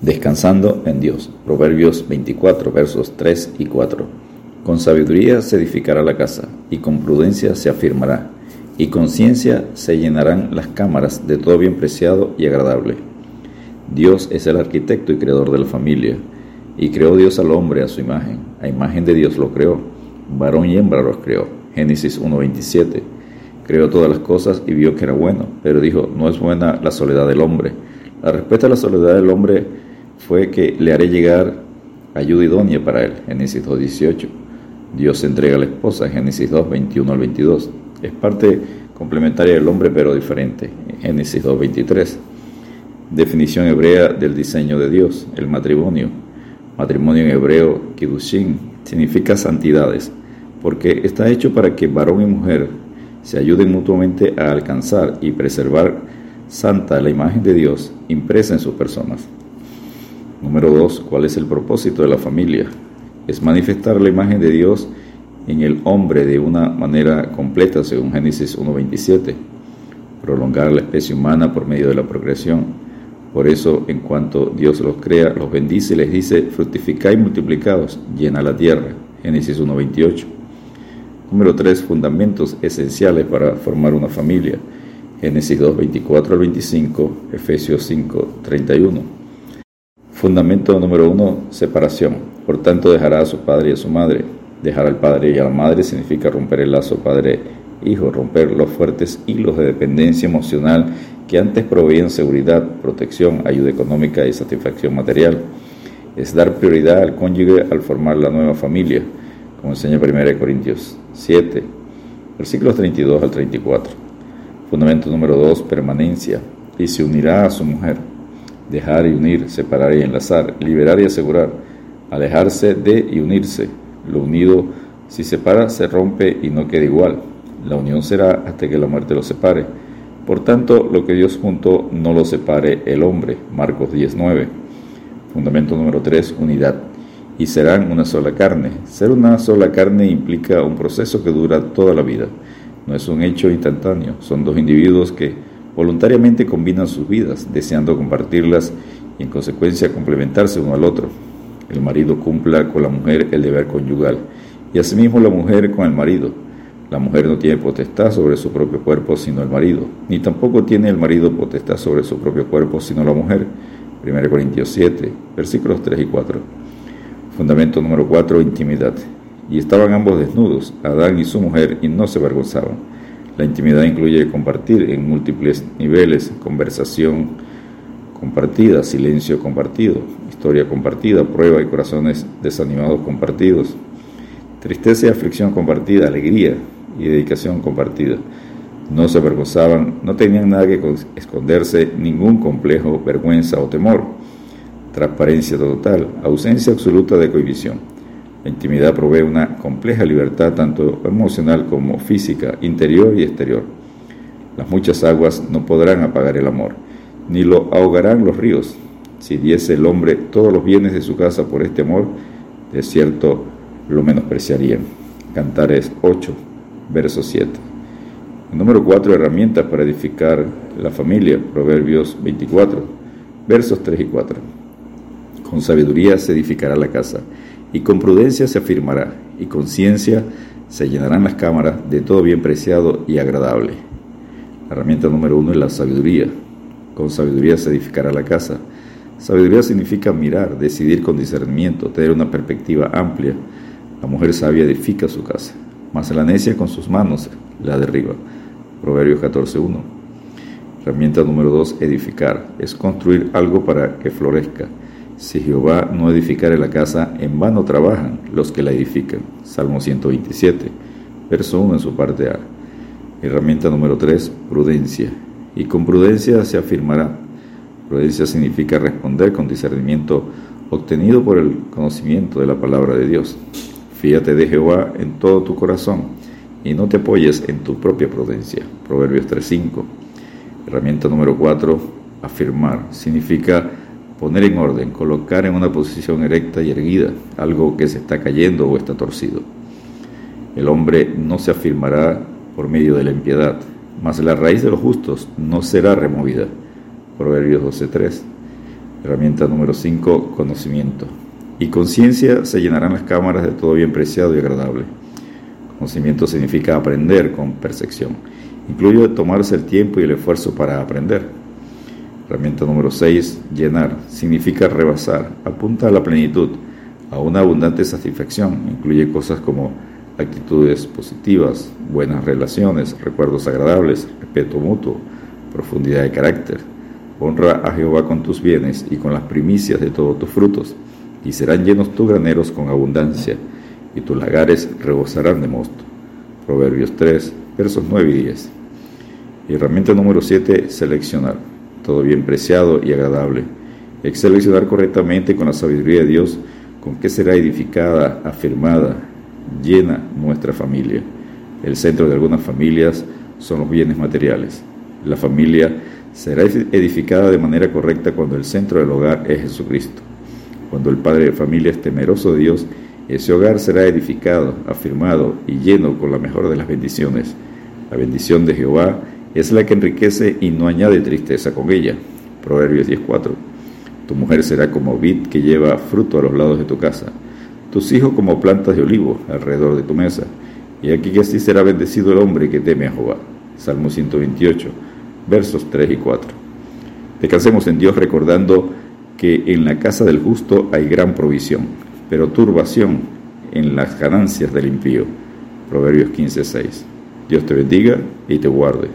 Descansando en Dios. Proverbios 24, versos 3 y 4. Con sabiduría se edificará la casa, y con prudencia se afirmará, y con ciencia se llenarán las cámaras de todo bien preciado y agradable. Dios es el arquitecto y creador de la familia, y creó Dios al hombre a su imagen. A imagen de Dios lo creó, varón y hembra los creó. Génesis 1.27. Creó todas las cosas y vio que era bueno, pero dijo, no es buena la soledad del hombre. La respuesta a la soledad del hombre fue que le haré llegar ayuda idónea para él, Génesis 2.18. Dios entrega a la esposa, Génesis 2, 21 al 22. Es parte complementaria del hombre, pero diferente, Génesis 2.23. Definición hebrea del diseño de Dios, el matrimonio. Matrimonio en hebreo, kiddushin, significa santidades, porque está hecho para que varón y mujer se ayuden mutuamente a alcanzar y preservar santa la imagen de Dios impresa en sus personas. Número dos, ¿cuál es el propósito de la familia? Es manifestar la imagen de Dios en el hombre de una manera completa, según Génesis 1.27. Prolongar la especie humana por medio de la progresión. Por eso, en cuanto Dios los crea, los bendice y les dice, fructificad y multiplicados, llena la tierra. Génesis 1.28. Número 3. Fundamentos esenciales para formar una familia. Génesis 2.24 al 25, Efesios 5.31. Fundamento número uno, separación. Por tanto, dejará a su padre y a su madre. Dejar al padre y a la madre significa romper el lazo padre-hijo, romper los fuertes hilos de dependencia emocional que antes proveían seguridad, protección, ayuda económica y satisfacción material. Es dar prioridad al cónyuge al formar la nueva familia, como enseña 1 Corintios 7, versículos 32 al 34. Fundamento número 2, permanencia. Y se unirá a su mujer dejar y unir, separar y enlazar, liberar y asegurar, alejarse de y unirse. Lo unido, si separa, se rompe y no queda igual. La unión será hasta que la muerte lo separe. Por tanto, lo que Dios juntó no lo separe el hombre. Marcos 19. Fundamento número 3, unidad. Y serán una sola carne. Ser una sola carne implica un proceso que dura toda la vida. No es un hecho instantáneo. Son dos individuos que voluntariamente combinan sus vidas, deseando compartirlas y en consecuencia complementarse uno al otro. El marido cumpla con la mujer el deber conyugal y asimismo la mujer con el marido. La mujer no tiene potestad sobre su propio cuerpo sino el marido, ni tampoco tiene el marido potestad sobre su propio cuerpo sino la mujer. 1 Corintios 7, versículos 3 y 4. Fundamento número 4, intimidad. Y estaban ambos desnudos, Adán y su mujer, y no se avergonzaban. La intimidad incluye compartir en múltiples niveles, conversación compartida, silencio compartido, historia compartida, prueba y corazones desanimados compartidos, tristeza y aflicción compartida, alegría y dedicación compartida. No se avergonzaban, no tenían nada que esconderse, ningún complejo, vergüenza o temor. Transparencia total, ausencia absoluta de cohibición. La intimidad provee una compleja libertad tanto emocional como física, interior y exterior. Las muchas aguas no podrán apagar el amor, ni lo ahogarán los ríos. Si diese el hombre todos los bienes de su casa por este amor, de cierto lo menospreciarían. Cantares 8, verso 7. número 4, herramientas para edificar la familia, Proverbios 24, versos 3 y 4. Con sabiduría se edificará la casa y con prudencia se afirmará, y con ciencia se llenarán las cámaras de todo bien preciado y agradable. La herramienta número uno es la sabiduría. Con sabiduría se edificará la casa. Sabiduría significa mirar, decidir con discernimiento, tener una perspectiva amplia. La mujer sabia edifica su casa, mas la necia con sus manos la derriba. Proverbios 14.1. Herramienta número 2, edificar. Es construir algo para que florezca. Si Jehová no edificare la casa, en vano trabajan los que la edifican. Salmo 127, verso 1 en su parte A. Herramienta número 3, prudencia. Y con prudencia se afirmará. Prudencia significa responder con discernimiento obtenido por el conocimiento de la palabra de Dios. Fíate de Jehová en todo tu corazón y no te apoyes en tu propia prudencia. Proverbios 3.5. Herramienta número 4, afirmar. Significa poner en orden, colocar en una posición erecta y erguida algo que se está cayendo o está torcido. El hombre no se afirmará por medio de la impiedad, mas la raíz de los justos no será removida. Proverbios 12.3. Herramienta número 5, conocimiento. Y conciencia se llenarán las cámaras de todo bien preciado y agradable. Conocimiento significa aprender con percepción. Incluye tomarse el tiempo y el esfuerzo para aprender. Herramienta número 6, llenar. Significa rebasar. Apunta a la plenitud, a una abundante satisfacción. Incluye cosas como actitudes positivas, buenas relaciones, recuerdos agradables, respeto mutuo, profundidad de carácter. Honra a Jehová con tus bienes y con las primicias de todos tus frutos, y serán llenos tus graneros con abundancia, y tus lagares rebosarán de mosto. Proverbios 3, versos 9 y 10. herramienta número 7, seleccionar. Todo bien preciado y agradable. Hay seleccionar correctamente con la sabiduría de Dios con qué será edificada, afirmada, llena nuestra familia. El centro de algunas familias son los bienes materiales. La familia será edificada de manera correcta cuando el centro del hogar es Jesucristo. Cuando el padre de familia es temeroso de Dios, ese hogar será edificado, afirmado y lleno con la mejor de las bendiciones. La bendición de Jehová es la que enriquece y no añade tristeza con ella. Proverbios 10:4. Tu mujer será como vid que lleva fruto a los lados de tu casa tus hijos como plantas de olivo alrededor de tu mesa. Y aquí que así será bendecido el hombre que teme a Jehová. Salmo 128, versos 3 y 4. Descansemos en Dios recordando que en la casa del justo hay gran provisión, pero turbación en las ganancias del impío. Proverbios 15, 6. Dios te bendiga y te guarde.